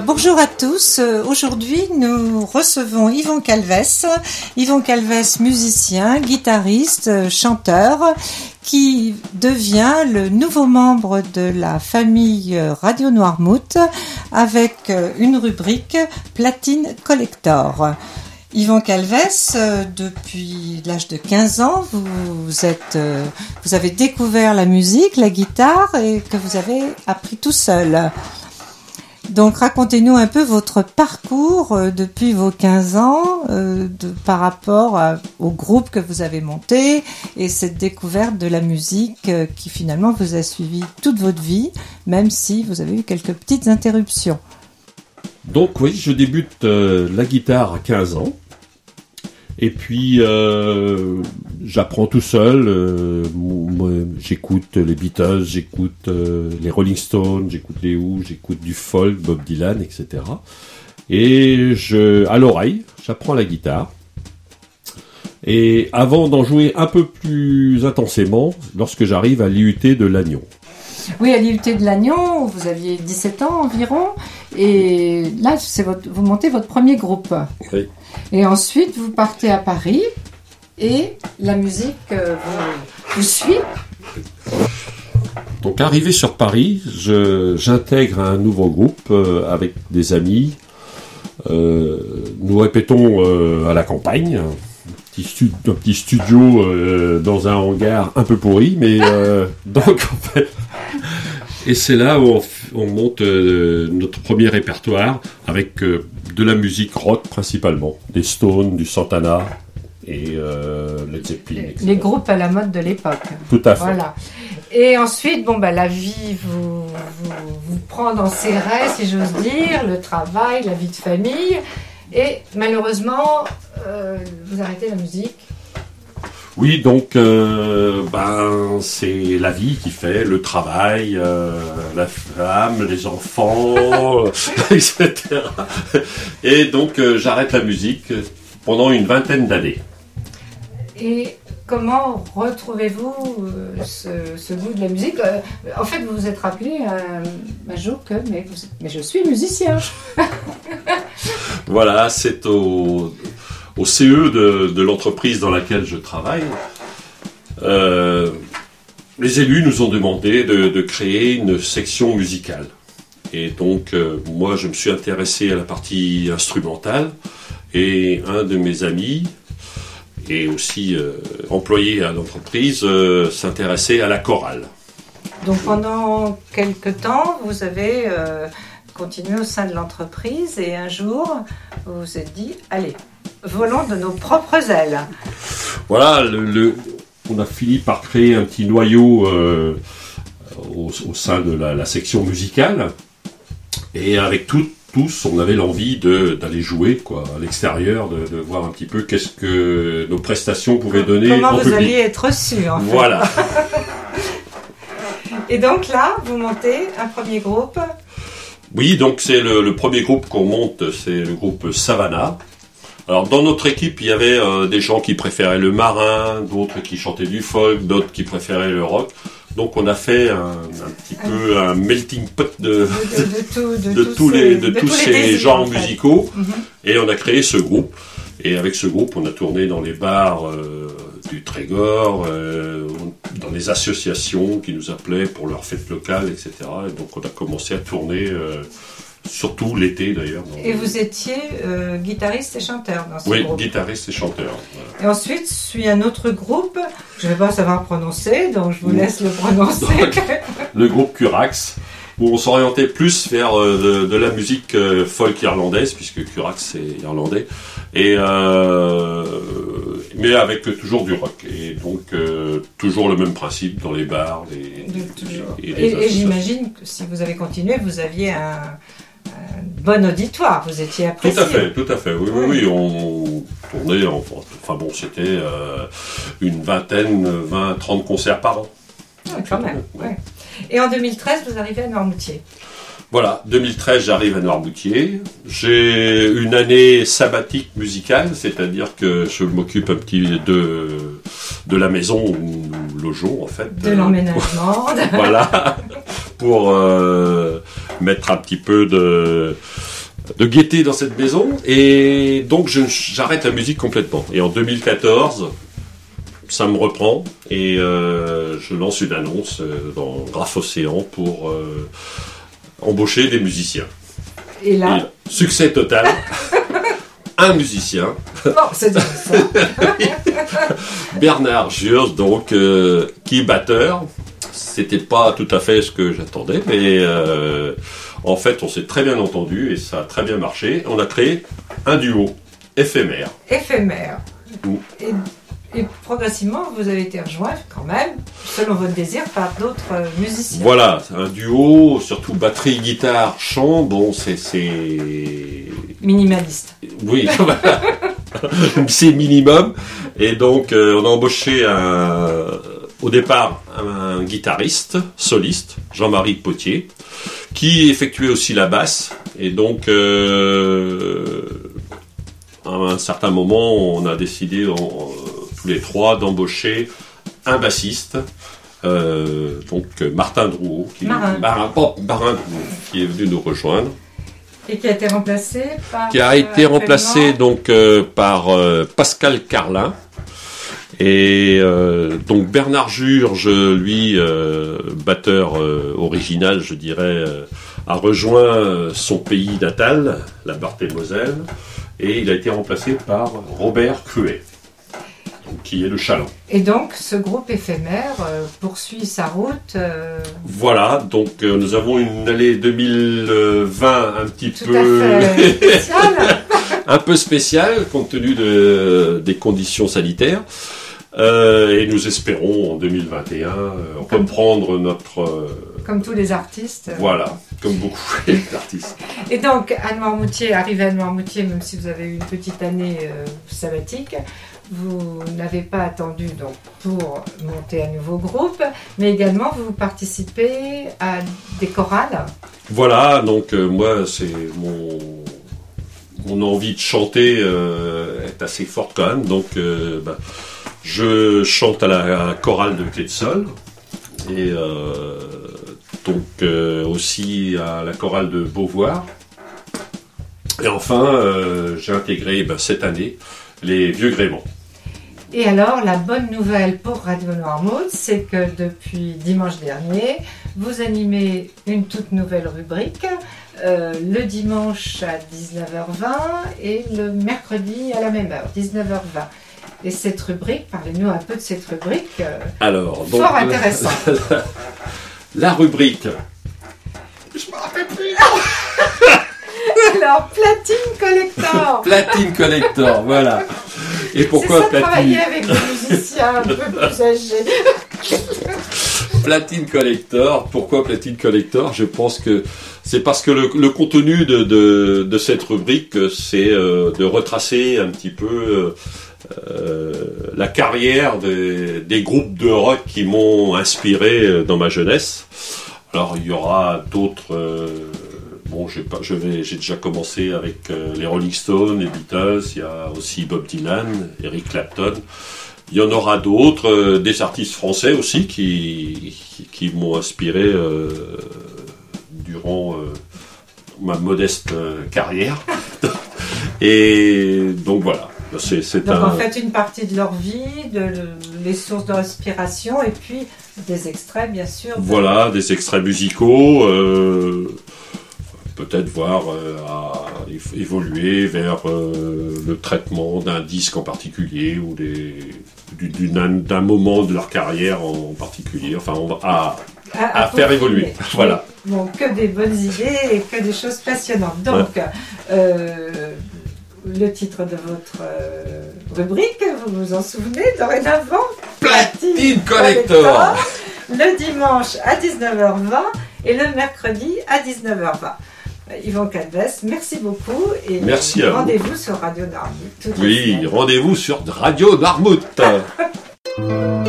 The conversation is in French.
bonjour à tous. Euh, aujourd'hui, nous recevons Yvon Calves. Yvon Calves, musicien, guitariste, euh, chanteur, qui devient le nouveau membre de la famille Radio Noirmouth avec euh, une rubrique Platine Collector. Yvon Calves, depuis l'âge de 15 ans, vous, êtes, vous avez découvert la musique, la guitare et que vous avez appris tout seul. Donc racontez-nous un peu votre parcours euh, depuis vos 15 ans euh, par rapport au groupe que vous avez monté et cette découverte de la musique euh, qui finalement vous a suivi toute votre vie, même si vous avez eu quelques petites interruptions. Donc oui, je débute la guitare à 15 ans. Et puis euh, j'apprends tout seul. Euh, j'écoute les Beatles, j'écoute euh, les Rolling Stones, j'écoute les Who, j'écoute du folk, Bob Dylan, etc. Et je, à l'oreille, j'apprends la guitare. Et avant d'en jouer un peu plus intensément, lorsque j'arrive à l'IUT de Lannion. Oui, à l'IUT de Lannion, vous aviez 17 ans environ, et là, c'est votre, vous montez votre premier groupe. Oui. Et ensuite, vous partez à Paris, et la musique euh, vous, suit. Donc, arrivé sur Paris, j'intègre un nouveau groupe euh, avec des amis. Euh, nous répétons à la campagne, un petit, studio dans un hangar un peu pourri, mais donc en fait, et c'est là où on, monte euh, notre premier répertoire avec euh, de la musique rock principalement, des Stones, du Santana et euh, Led Zeppelin. Les, groupes à la mode de l'époque. Tout à fait. Voilà. Et ensuite, bon, bah, la vie vous, vous, prend dans ses rêves, si j'ose dire, le travail, la vie de famille. Et malheureusement, vous arrêtez la musique oui, donc euh, ben c'est la vie qui fait le travail, euh, la femme, les enfants, etc. Et donc euh, j'arrête la musique pendant une vingtaine d'années. Et comment retrouvez-vous ce, goût de la musique En fait, vous vous êtes rappelé un jour que mais, mais je suis musicien. voilà, c'est au au CE de, l'entreprise dans laquelle je travaille, euh, les élus nous ont demandé de, créer une section musicale. Et donc, euh, moi, je me suis intéressé à la partie instrumentale. Et un de mes amis, et aussi euh, employé à l'entreprise, s'intéressait à la chorale. Donc, pendant quelques temps, vous avez continué au sein de l'entreprise. Et un jour, vous vous êtes dit, allez, volant de nos propres ailes. Voilà, le, on a fini par créer un petit noyau euh, au, sein de la, section musicale. Et avec tous, on avait l'envie d'aller jouer quoi, à l'extérieur, de, voir un petit peu qu'est-ce que nos prestations pouvaient donner. Comment vous alliez être reçu, en fait. Voilà. Et donc là, vous montez un premier groupe. Oui, donc c'est le, le, premier groupe qu'on monte, c'est le groupe Savannah. Alors dans notre équipe, il y avait euh, des gens qui préféraient le marin, d'autres qui chantaient du folk, d'autres qui préféraient le rock. Donc on a fait un, petit peu un melting pot de, de, tous, les, de tous ces genres musicaux. Mhm. Et on a créé ce groupe. Et avec ce groupe, on a tourné dans les bars euh, du Trégor, euh, dans les associations qui nous appelaient pour leurs fêtes locales, etc. Et donc on a commencé à tourner surtout l'été d'ailleurs. Et vous étiez euh, guitariste et chanteur dans ce oui, groupe Oui, guitariste et chanteur. Et ensuite suit un autre groupe, je ne vais pas savoir prononcer, donc je vous laisse le prononcer. le groupe Curax, où on s'orientait plus vers euh, de, la musique euh, folk irlandaise, puisque Curax c'est irlandais, et mais avec toujours du rock. Et donc toujours le même principe dans les bars. Les, et j'imagine que si vous avez continué, vous aviez un bon auditoire, vous étiez apprécié. Tout à fait, tout à fait. Oui, oui, oui, on tournait, enfin bon, c'était euh, une vingtaine, 20, 30 concerts par an. Ah, quand même, ouais. Et en 2013, vous arrivez à Noirmoutier. Voilà, 2013, j'arrive à Noirmoutier. J'ai une année sabbatique musicale, c'est-à-dire que je m'occupe un petit de, de la maison où nous logeons, en fait. De l'emménagement. voilà, pour... Euh, mettre un petit peu de de gaieté dans cette maison et donc j'arrête la musique complètement. Et en 2014, ça me reprend et euh, je lance une annonce euh, dans Graph Océan pour euh, embaucher des musiciens. Et là, Et succès total. Un musicien, bon, c'est ça. Bernard Jures, donc euh, qui est batteur. C'était pas tout à fait ce que j'attendais, mais euh, en fait, on s'est très bien entendu et ça a très bien marché. On a créé un duo éphémère. Éphémère. Et, et progressivement, vous avez été rejoint quand même, selon votre désir, par d'autres euh, musiciens. Voilà, un duo, surtout batterie, guitare, chant. Bon, c'est Minimaliste. Oui, c'est minimum. Et donc, euh, on a embauché un- au départ un guitariste soliste, Jean-Marie Potier, qui effectuait aussi la basse. Et donc, euh, à un certain moment, on a décidé tous les trois d'embaucher un bassiste. euh, donc Martin Drouot, qui, Marin. Marin- oh, Marin Drouot, qui est venu nous rejoindre Et qui a été remplacé par. qui a euh, été remplacé actuellement- donc euh, par euh, Pascal Carlin. Et euh, donc Bernard Jurge, lui, euh, batteur euh, original, je dirais, a rejoint son pays natal, la Barthe-et-Moselle, et il a été remplacé par Robert Cruet, qui est le chaland. Et donc, ce groupe éphémère poursuit sa route. Voilà, donc nous avons une année 2020 un petit tout peu... à fait spéciale. un peu spécial compte tenu de- des conditions sanitaires. Euh, et nous espérons en 2021 euh, reprendre notre euh, comme tous les artistes. voilà comme beaucoup d'artistes. Et donc, Anne Marmoutier, arrivé à Noirmoutier, même si vous avez eu une petite année euh, sabbatique, vous n'avez pas attendu donc, pour monter un nouveau groupe, mais également vous participez à des chorales. Voilà donc moi c'est mon mon envie de chanter euh, est assez forte quand même donc euh, bah, je chante à la, chorale de Clé et euh, donc euh, aussi à la chorale de Beauvoir. Et enfin, euh, j'ai intégré bah, cette année les Vieux Gréments. Et alors, la bonne nouvelle pour Radio Noirmouth, c'est que depuis dimanche dernier, vous animez une toute nouvelle rubrique, le dimanche à 19h20 et le mercredi à la même heure, 19h20. Et cette rubrique, parlez-nous un peu de cette rubrique. euh, Alors, Fort intéressant. La, la rubrique. Je me rappelle plus. Alors, Platine Collector Platine Collector, voilà. Et pourquoi ça, platine travailler avec des musiciens un peu plus âgés. Platine Collector, pourquoi Platine Collector? Je pense que c'est parce que le, le contenu de, de, de cette rubrique, c'est euh, de retracer un petit peu euh, la carrière des, groupes de rock qui m'ont inspiré euh, dans ma jeunesse. Alors il y aura d'autres. euh, bon, j'ai je vais, j'ai déjà commencé avec euh, les Rolling Stones, les Beatles. Il y a aussi Bob Dylan, Eric Clapton. Il y en aura d'autres, euh, des artistes français aussi qui, qui, m'ont inspiré euh, durant euh, ma modeste euh, carrière. Et donc voilà, Donc, un. en fait, une partie de leur vie, de les sources de respiration, et puis des extraits, bien sûr. de- Voilà, des extraits musicaux, euh, peut-être voir euh, à év- évoluer vers euh, le traitement d'un disque en particulier ou d'un moment de leur carrière en particulier. Enfin, on va à, à, à faire évoluer. Voilà. Bon, que des bonnes idées et que des choses passionnantes. Donc, le titre de votre euh, rubrique, vous vous en souvenez, dorénavant Platine Collector. Le dimanche à 19h20 et le mercredi à 19h20. Yvon Calves, merci beaucoup et Merci rendez-vous sur Radio Darby. Oui, rendez-vous sur Radio Darmouth.